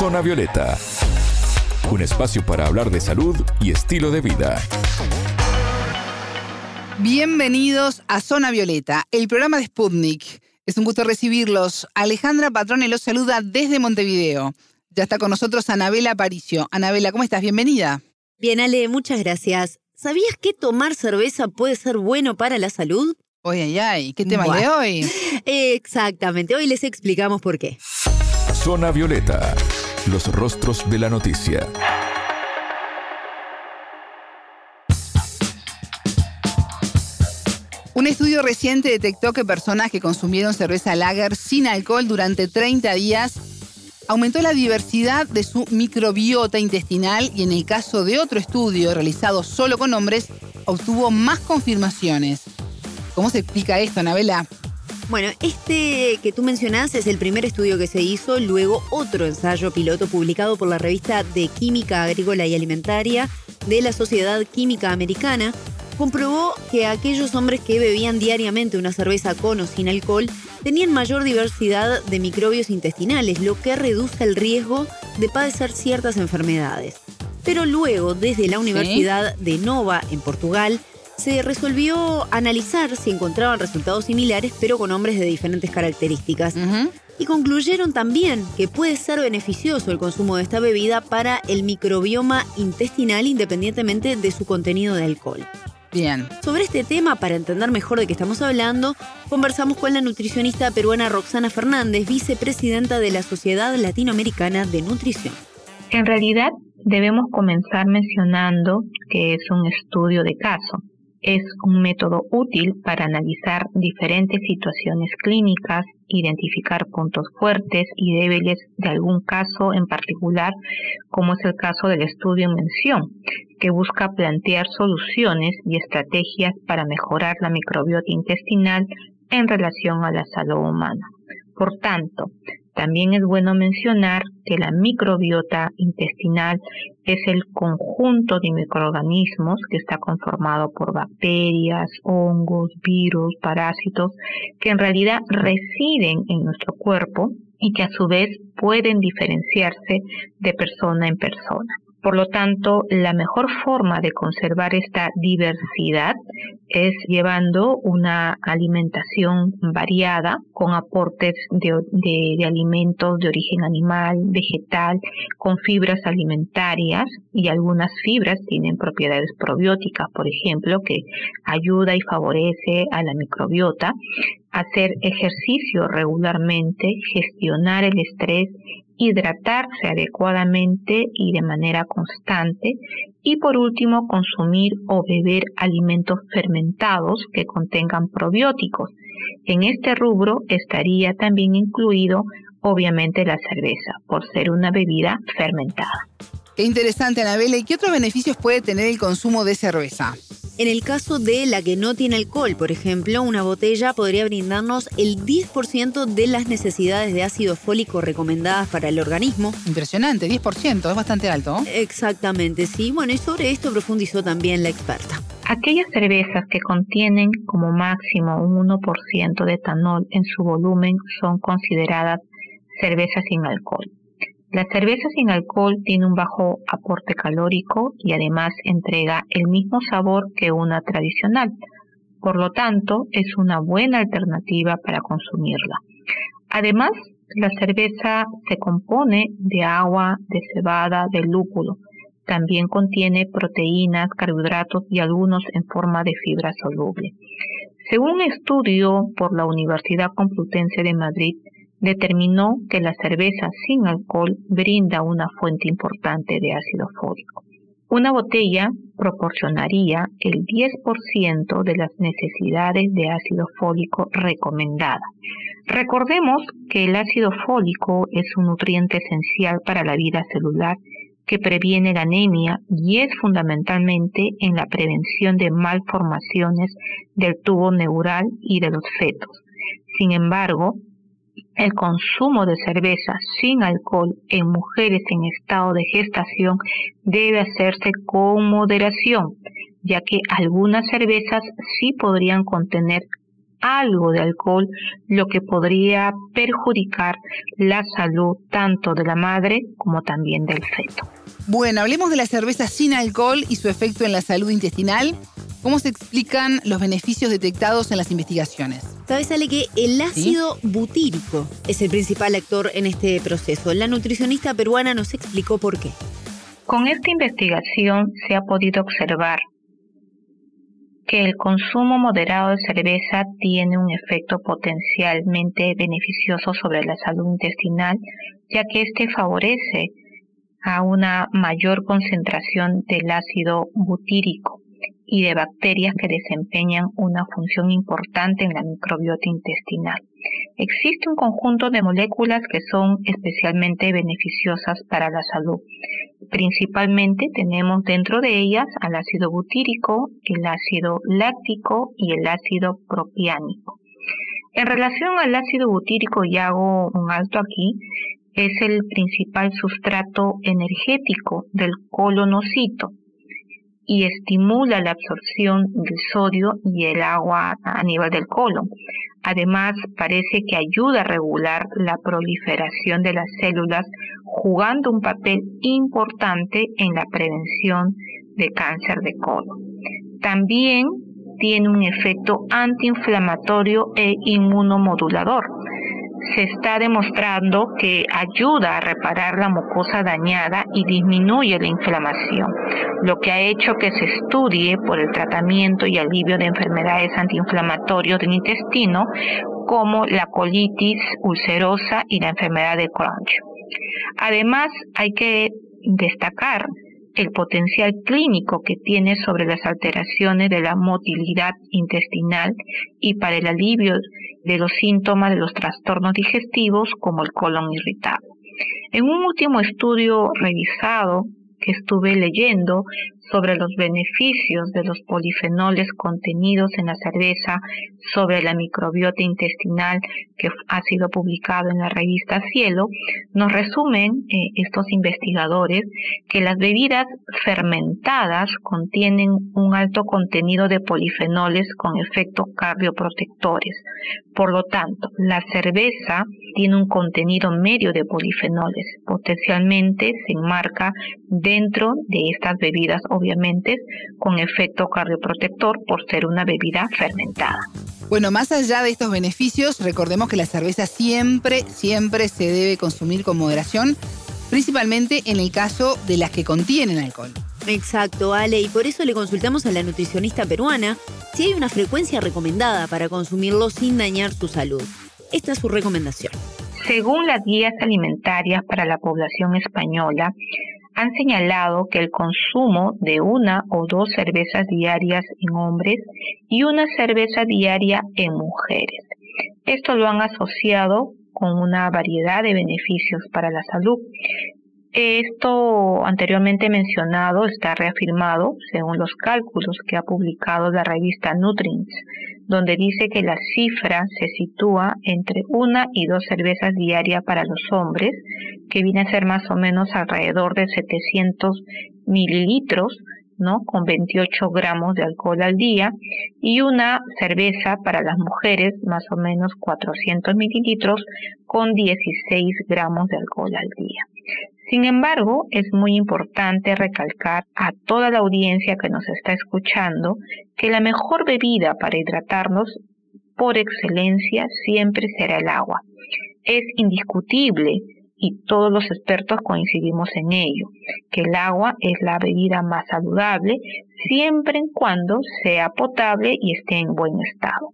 Zona Violeta, un espacio para hablar de salud y estilo de vida. Bienvenidos a Zona Violeta, el programa de Sputnik. Es un gusto recibirlos. Alejandra Patrone los saluda desde Montevideo. Ya está con nosotros Anabela Aparicio. Anabela, ¿cómo estás? Bienvenida. Bien, Ale, muchas gracias. ¿Sabías que tomar cerveza puede ser bueno para la salud? Oye, ay, ay, ¿qué tema de hoy? Exactamente, hoy les explicamos por qué. Zona Violeta, los rostros de la noticia. Un estudio reciente detectó que personas que consumieron cerveza lager sin alcohol durante 30 días aumentó la diversidad de su microbiota intestinal y en el caso de otro estudio realizado solo con hombres, obtuvo más confirmaciones. ¿Cómo se explica esto, Anabela? Bueno, este que tú mencionás es el primer estudio que se hizo, luego otro ensayo piloto publicado por la revista de Química Agrícola y Alimentaria de la Sociedad Química Americana, comprobó que aquellos hombres que bebían diariamente una cerveza con o sin alcohol tenían mayor diversidad de microbios intestinales, lo que reduce el riesgo de padecer ciertas enfermedades. Pero luego, desde la Universidad de Nova, en Portugal, se resolvió analizar si encontraban resultados similares, pero con hombres de diferentes características. Y concluyeron también que puede ser beneficioso el consumo de esta bebida para el microbioma intestinal independientemente de su contenido de alcohol. Bien. Sobre este tema, para entender mejor de qué estamos hablando, conversamos con la nutricionista peruana Roxana Fernández, vicepresidenta de la Sociedad Latinoamericana de Nutrición. En realidad, debemos comenzar mencionando que es un estudio de caso es un método útil para analizar diferentes situaciones clínicas, identificar puntos fuertes y débiles de algún caso en particular, como es el caso del estudio en mención, que busca plantear soluciones y estrategias para mejorar la microbiota intestinal en relación a la salud humana. Por tanto, también es bueno mencionar que la microbiota intestinal es el conjunto de microorganismos que está conformado por bacterias, hongos, virus, parásitos, que en realidad residen en nuestro cuerpo y que a su vez pueden diferenciarse de persona en persona. Por lo tanto, la mejor forma de conservar esta diversidad es llevando una alimentación variada con aportes de, alimentos de origen animal, vegetal, con fibras alimentarias y algunas fibras tienen propiedades probióticas, por ejemplo, que ayuda y favorece a la microbiota, hacer ejercicio regularmente, gestionar el estrés hidratarse adecuadamente y de manera constante y por último consumir o beber alimentos fermentados que contengan probióticos. En este rubro estaría también incluido obviamente la cerveza por ser una bebida fermentada. Qué interesante, Anabela. ¿Y qué otros beneficios puede tener el consumo de cerveza? En el caso de la que no tiene alcohol, por ejemplo, una botella podría brindarnos el 10% de las necesidades de ácido fólico recomendadas para el organismo. Impresionante, 10%, es bastante alto. Exactamente, sí. Bueno, y sobre esto profundizó también la experta. Aquellas cervezas que contienen como máximo un 1% de etanol en su volumen son consideradas cervezas sin alcohol. La cerveza sin alcohol tiene un bajo aporte calórico y además entrega el mismo sabor que una tradicional. Por lo tanto, es una buena alternativa para consumirla. Además, la cerveza se compone de agua, de cebada, de lúpulo. También contiene proteínas, carbohidratos y algunos en forma de fibra soluble. Según un estudio por la Universidad Complutense de Madrid, determinó que la cerveza sin alcohol brinda una fuente importante de ácido fólico. Una botella proporcionaría el 10% de las necesidades de ácido fólico recomendada. Recordemos que el ácido fólico es un nutriente esencial para la vida celular que previene la anemia y es fundamentalmente en la prevención de malformaciones del tubo neural y de los fetos. Sin embargo, el consumo de cerveza sin alcohol en mujeres en estado de gestación debe hacerse con moderación, ya que algunas cervezas sí podrían contener algo de alcohol, lo que podría perjudicar la salud tanto de la madre como también del feto. Bueno, hablemos de la cerveza sin alcohol y su efecto en la salud intestinal. ¿Cómo se explican los beneficios detectados en las investigaciones? Sabes, Ale, que el ácido butírico es el principal actor en este proceso. La nutricionista peruana nos explicó por qué. Con esta investigación se ha podido observar que el consumo moderado de cerveza tiene un efecto potencialmente beneficioso sobre la salud intestinal, ya que este favorece a una mayor concentración del ácido butírico y de bacterias que desempeñan una función importante en la microbiota intestinal. Existe un conjunto de moléculas que son especialmente beneficiosas para la salud. Principalmente tenemos dentro de ellas al ácido butírico, el ácido láctico y el ácido propiánico. En relación al ácido butírico, y hago un alto aquí, es el principal sustrato energético del colonocito y estimula la absorción del sodio y el agua a nivel del colon. Además, parece que ayuda a regular la proliferación de las células, jugando un papel importante en la prevención de cáncer de colon. También tiene un efecto antiinflamatorio e inmunomodulador se está demostrando que ayuda a reparar la mucosa dañada y disminuye la inflamación, lo que ha hecho que se estudie por el tratamiento y alivio de enfermedades antiinflamatorias del intestino como la colitis ulcerosa y la enfermedad de Crohn. Además, hay que destacar el potencial clínico que tiene sobre las alteraciones de la motilidad intestinal y para el alivio de los síntomas de los trastornos digestivos como el colon irritable. En un último estudio revisado que estuve leyendo sobre los beneficios de los polifenoles contenidos en la cerveza sobre la microbiota intestinal que ha sido publicado en la revista Cielo, nos resumen eh, estos investigadores que las bebidas fermentadas contienen un alto contenido de polifenoles con efectos cardioprotectores. Por lo tanto, la cerveza tiene un contenido medio de polifenoles. Potencialmente se enmarca dentro de estas bebidas obviamente con efecto cardioprotector por ser una bebida fermentada. Bueno, más allá de estos beneficios, recordemos que la cerveza siempre, siempre se debe consumir con moderación, principalmente en el caso de las que contienen alcohol. Exacto, Ale, y por eso le consultamos a la nutricionista peruana si hay una frecuencia recomendada para consumirlo sin dañar su salud. Esta es su recomendación. Según las guías alimentarias para la población española, han señalado que el consumo de una o dos cervezas diarias en hombres y una cerveza diaria en mujeres. Esto lo han asociado con una variedad de beneficios para la salud. Esto anteriormente mencionado está reafirmado según los cálculos que ha publicado la revista Nutrients, donde dice que la cifra se sitúa entre una y dos cervezas diarias para los hombres, que viene a ser más o menos alrededor de 700 mililitros, ¿no? Con 28 gramos de alcohol al día, y una cerveza para las mujeres, más o menos 400 mililitros, con 16 gramos de alcohol al día. Sin embargo, es muy importante recalcar a toda la audiencia que nos está escuchando que la mejor bebida para hidratarnos por excelencia siempre será el agua. Es indiscutible y todos los expertos coincidimos en ello, que el agua es la bebida más saludable siempre y cuando sea potable y esté en buen estado.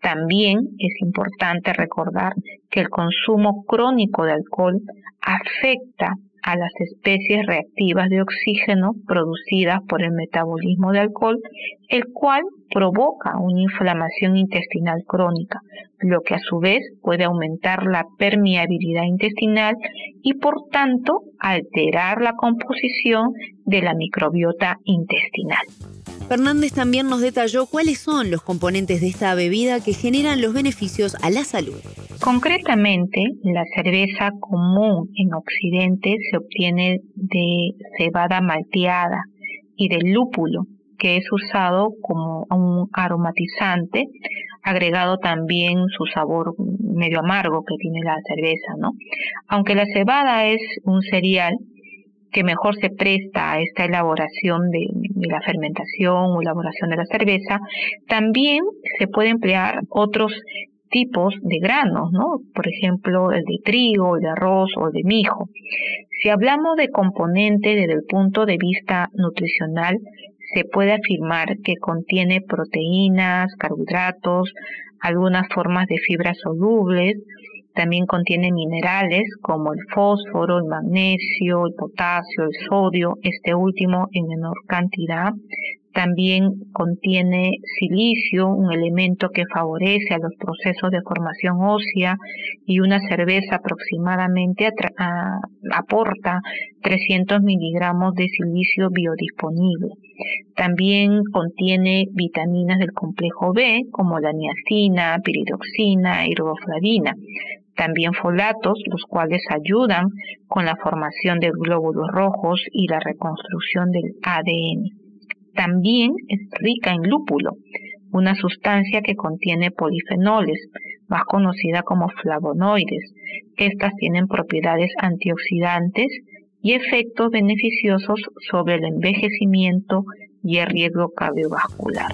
También es importante recordar que el consumo crónico de alcohol afecta a las especies reactivas de oxígeno producidas por el metabolismo de alcohol, el cual provoca una inflamación intestinal crónica, lo que a su vez puede aumentar la permeabilidad intestinal y por tanto alterar la composición de la microbiota intestinal. Fernández también nos detalló cuáles son los componentes de esta bebida que generan los beneficios a la salud. Concretamente, la cerveza común en Occidente se obtiene de cebada malteada y del lúpulo, que es usado como un aromatizante, agregado también su sabor medio amargo que tiene la cerveza, ¿no? Aunque la cebada es un cereal que mejor se presta a esta elaboración de, la fermentación o elaboración de la cerveza, también se puede emplear otros tipos de granos, ¿no? Por ejemplo, el de trigo, el de arroz o el de mijo. Si hablamos de componente desde el punto de vista nutricional, se puede afirmar que contiene proteínas, carbohidratos, algunas formas de fibras solubles, también contiene minerales como el fósforo, el magnesio, el potasio, el sodio, este último en menor cantidad. También contiene silicio, un elemento que favorece a los procesos de formación ósea y una cerveza aproximadamente aporta 300 miligramos de silicio biodisponible. También contiene vitaminas del complejo B como la niacina, piridoxina y también folatos, los cuales ayudan con la formación de glóbulos rojos y la reconstrucción del ADN. También es rica en lúpulo, una sustancia que contiene polifenoles, más conocida como flavonoides. Estas tienen propiedades antioxidantes y efectos beneficiosos sobre el envejecimiento y el riesgo cardiovascular.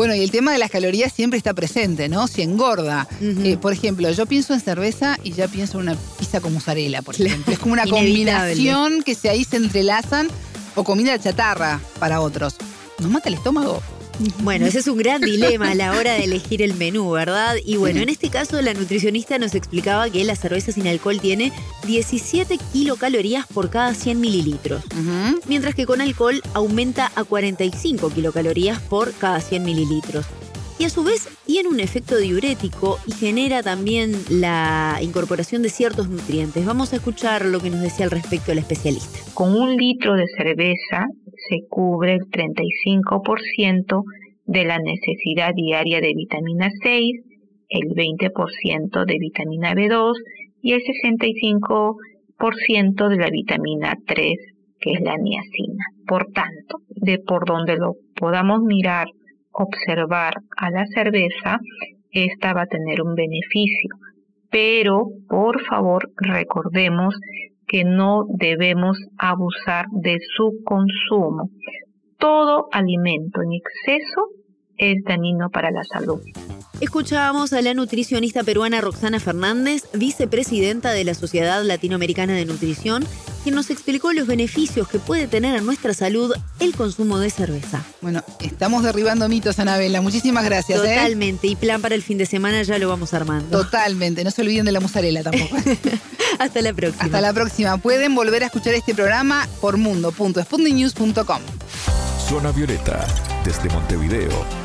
Bueno, y el tema de las calorías siempre está presente, ¿no? Si engorda. Eh, por ejemplo, yo pienso en cerveza y ya pienso en una pizza con mozzarella, por ejemplo. Es como una combinación que se ahí se entrelazan o comida chatarra para otros. ¿Nos mata el estómago? Bueno, ese es un gran dilema a la hora de elegir el menú, ¿verdad? Y bueno, en este caso la nutricionista nos explicaba que la cerveza sin alcohol tiene 17 kilocalorías por cada 100 mililitros, mientras que con alcohol aumenta a 45 kilocalorías por cada 100 mililitros. Y a su vez tiene un efecto diurético y genera también la incorporación de ciertos nutrientes. Vamos a escuchar lo que nos decía al respecto el especialista. Con un litro de cerveza se cubre el 35% de la necesidad diaria de vitamina 6, el 20% de vitamina B2 y el 65% de la vitamina 3, que es la niacina. Por tanto, de por donde lo podamos mirar, observar a la cerveza, esta va a tener un beneficio. Pero, por favor, recordemos que no debemos abusar de su consumo. Todo alimento en exceso es dañino para la salud. Escuchábamos a la nutricionista peruana Roxana Fernández, vicepresidenta de la Sociedad Latinoamericana de Nutrición, quien nos explicó los beneficios que puede tener a nuestra salud el consumo de cerveza. Bueno, estamos derribando mitos, Anabela. Muchísimas gracias. ¿eh? Totalmente. Y plan para el fin de semana ya lo vamos armando. Totalmente. No se olviden de la mozzarella tampoco. Hasta la próxima. Hasta la próxima. Pueden volver a escuchar este programa por mundo.sputniknews.com. Zona Violeta, desde Montevideo